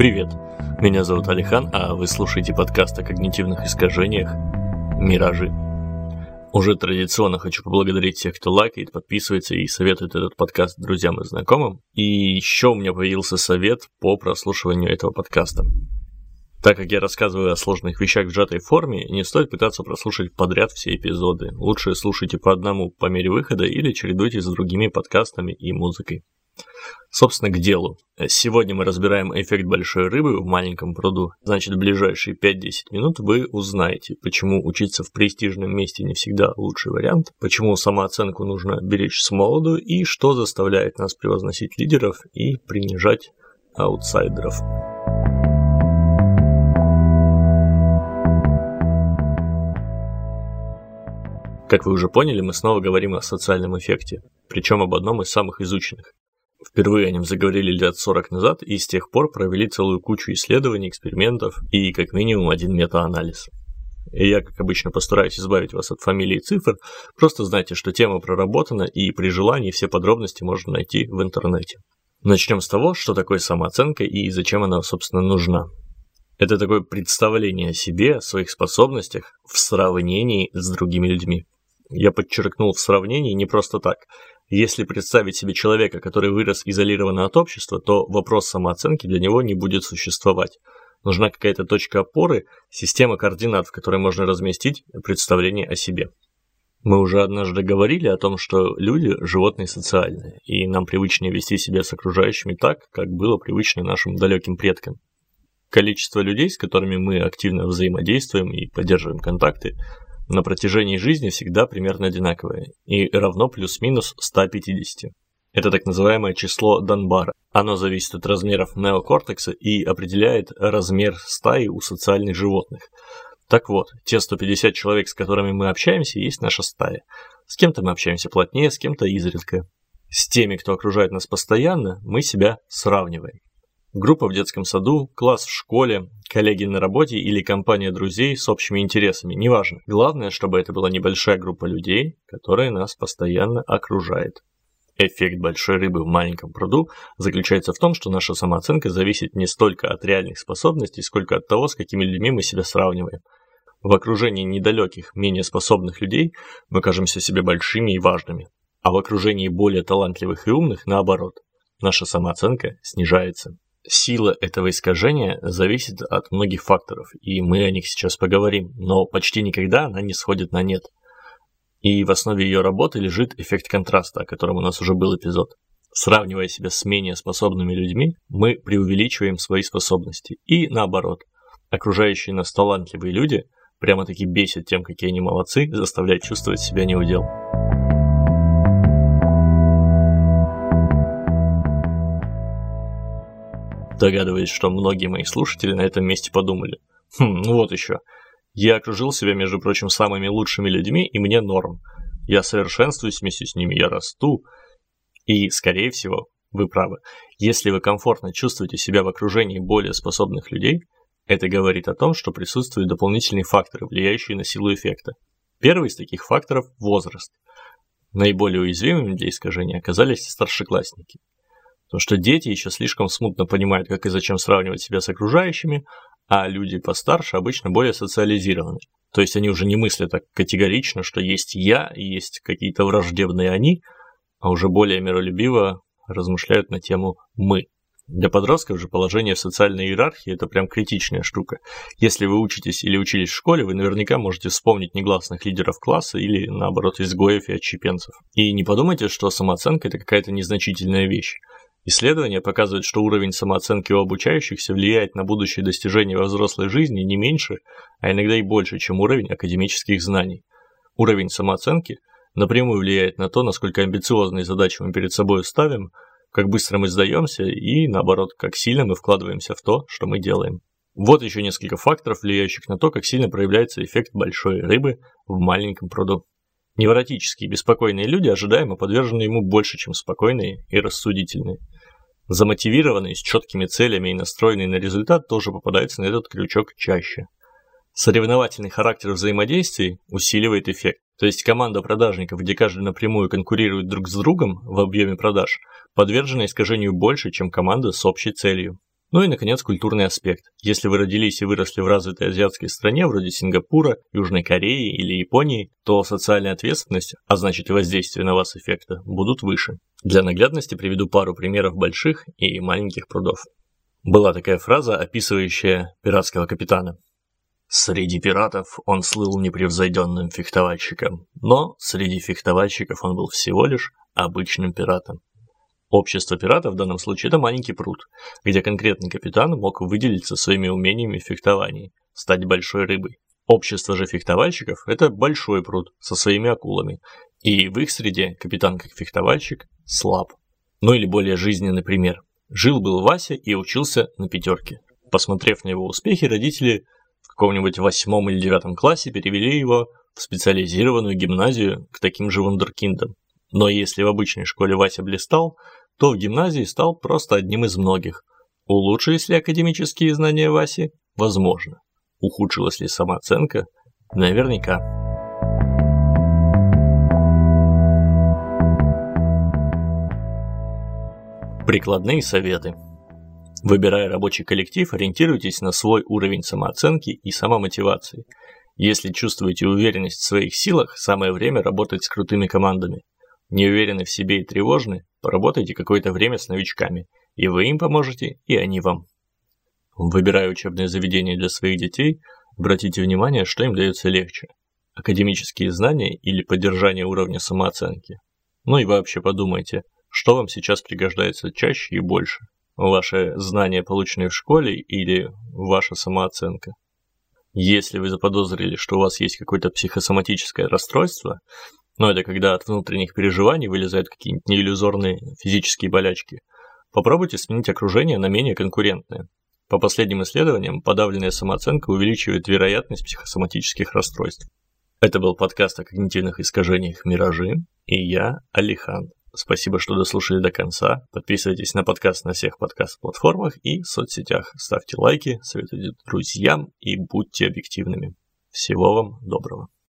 Привет, меня зовут Алихан, а вы слушаете подкаст о когнитивных искажениях «Миражи». Уже традиционно хочу поблагодарить всех, кто лайкает, подписывается и советует этот подкаст друзьям и знакомым. И еще у меня появился совет по прослушиванию этого подкаста. Так как я рассказываю о сложных вещах в сжатой форме, не стоит пытаться прослушать подряд все эпизоды. Лучше слушайте по одному по мере выхода или чередуйте с другими подкастами и музыкой. Собственно, к делу. Сегодня мы разбираем эффект большой рыбы в маленьком пруду. Значит, в ближайшие 5-10 минут вы узнаете, почему учиться в престижном месте не всегда лучший вариант, почему самооценку нужно беречь с молоду и что заставляет нас превозносить лидеров и принижать аутсайдеров. Как вы уже поняли, мы снова говорим о социальном эффекте, причем об одном из самых изученных. Впервые о нем заговорили лет 40 назад и с тех пор провели целую кучу исследований, экспериментов и как минимум один метаанализ. И я, как обычно, постараюсь избавить вас от фамилий и цифр, просто знайте, что тема проработана и при желании все подробности можно найти в интернете. Начнем с того, что такое самооценка и зачем она, собственно, нужна. Это такое представление о себе, о своих способностях в сравнении с другими людьми. Я подчеркнул в сравнении не просто так. Если представить себе человека, который вырос изолированно от общества, то вопрос самооценки для него не будет существовать. Нужна какая-то точка опоры, система координат, в которой можно разместить представление о себе. Мы уже однажды говорили о том, что люди – животные социальные, и нам привычнее вести себя с окружающими так, как было привычно нашим далеким предкам. Количество людей, с которыми мы активно взаимодействуем и поддерживаем контакты, на протяжении жизни всегда примерно одинаковое и равно плюс-минус 150. Это так называемое число Данбара. Оно зависит от размеров неокортекса и определяет размер стаи у социальных животных. Так вот, те 150 человек, с которыми мы общаемся, есть наша стая. С кем-то мы общаемся плотнее, с кем-то изредка. С теми, кто окружает нас постоянно, мы себя сравниваем. Группа в детском саду, класс в школе, коллеги на работе или компания друзей с общими интересами, неважно. Главное, чтобы это была небольшая группа людей, которая нас постоянно окружает. Эффект большой рыбы в маленьком пруду заключается в том, что наша самооценка зависит не столько от реальных способностей, сколько от того, с какими людьми мы себя сравниваем. В окружении недалеких, менее способных людей мы кажемся себе большими и важными, а в окружении более талантливых и умных наоборот. Наша самооценка снижается. Сила этого искажения зависит от многих факторов, и мы о них сейчас поговорим, но почти никогда она не сходит на нет. И в основе ее работы лежит эффект контраста, о котором у нас уже был эпизод. Сравнивая себя с менее способными людьми, мы преувеличиваем свои способности. И наоборот, окружающие нас талантливые люди прямо-таки бесят тем, какие они молодцы, заставляют чувствовать себя неудел. Догадываюсь, что многие мои слушатели на этом месте подумали. Хм, ну вот еще. Я окружил себя, между прочим, самыми лучшими людьми, и мне норм. Я совершенствуюсь вместе с ними, я расту. И, скорее всего, вы правы. Если вы комфортно чувствуете себя в окружении более способных людей, это говорит о том, что присутствуют дополнительные факторы, влияющие на силу эффекта. Первый из таких факторов – возраст. Наиболее уязвимыми для искажения оказались старшеклассники. Потому что дети еще слишком смутно понимают, как и зачем сравнивать себя с окружающими, а люди постарше обычно более социализированы. То есть они уже не мыслят так категорично, что есть я и есть какие-то враждебные они, а уже более миролюбиво размышляют на тему «мы». Для подростков же положение в социальной иерархии – это прям критичная штука. Если вы учитесь или учились в школе, вы наверняка можете вспомнить негласных лидеров класса или, наоборот, изгоев и отщепенцев. И не подумайте, что самооценка – это какая-то незначительная вещь. Исследования показывают, что уровень самооценки у обучающихся влияет на будущее достижения во взрослой жизни не меньше, а иногда и больше, чем уровень академических знаний. Уровень самооценки напрямую влияет на то, насколько амбициозные задачи мы перед собой ставим, как быстро мы сдаемся и, наоборот, как сильно мы вкладываемся в то, что мы делаем. Вот еще несколько факторов, влияющих на то, как сильно проявляется эффект большой рыбы в маленьком пруду. Невротические беспокойные люди ожидаемо подвержены ему больше, чем спокойные и рассудительные. Замотивированные, с четкими целями и настроенные на результат тоже попадаются на этот крючок чаще. Соревновательный характер взаимодействий усиливает эффект. То есть команда продажников, где каждый напрямую конкурирует друг с другом в объеме продаж, подвержена искажению больше, чем команда с общей целью. Ну и, наконец, культурный аспект. Если вы родились и выросли в развитой азиатской стране, вроде Сингапура, Южной Кореи или Японии, то социальная ответственность, а значит и воздействие на вас эффекта, будут выше. Для наглядности приведу пару примеров больших и маленьких прудов. Была такая фраза, описывающая пиратского капитана. Среди пиратов он слыл непревзойденным фехтовальщиком, но среди фехтовальщиков он был всего лишь обычным пиратом. Общество пиратов в данном случае – это маленький пруд, где конкретный капитан мог выделиться своими умениями в фехтовании, стать большой рыбой. Общество же фехтовальщиков – это большой пруд со своими акулами, и в их среде капитан как фехтовальщик слаб. Ну или более жизненный пример. Жил-был Вася и учился на пятерке. Посмотрев на его успехи, родители в каком-нибудь восьмом или девятом классе перевели его в специализированную гимназию к таким же вундеркиндам. Но если в обычной школе Вася блистал, то в гимназии стал просто одним из многих. Улучшились ли академические знания Васи? Возможно. Ухудшилась ли самооценка? Наверняка. Прикладные советы. Выбирая рабочий коллектив, ориентируйтесь на свой уровень самооценки и самомотивации. Если чувствуете уверенность в своих силах, самое время работать с крутыми командами. Не уверены в себе и тревожны, поработайте какое-то время с новичками, и вы им поможете, и они вам. Выбирая учебное заведение для своих детей, обратите внимание, что им дается легче – академические знания или поддержание уровня самооценки. Ну и вообще подумайте, что вам сейчас пригождается чаще и больше – ваши знания, полученные в школе, или ваша самооценка. Если вы заподозрили, что у вас есть какое-то психосоматическое расстройство, но это когда от внутренних переживаний вылезают какие-нибудь неиллюзорные физические болячки. Попробуйте сменить окружение на менее конкурентное. По последним исследованиям, подавленная самооценка увеличивает вероятность психосоматических расстройств. Это был подкаст о когнитивных искажениях «Миражи» и я, Алихан. Спасибо, что дослушали до конца. Подписывайтесь на подкаст на всех подкаст-платформах и соцсетях. Ставьте лайки, советуйте друзьям и будьте объективными. Всего вам доброго.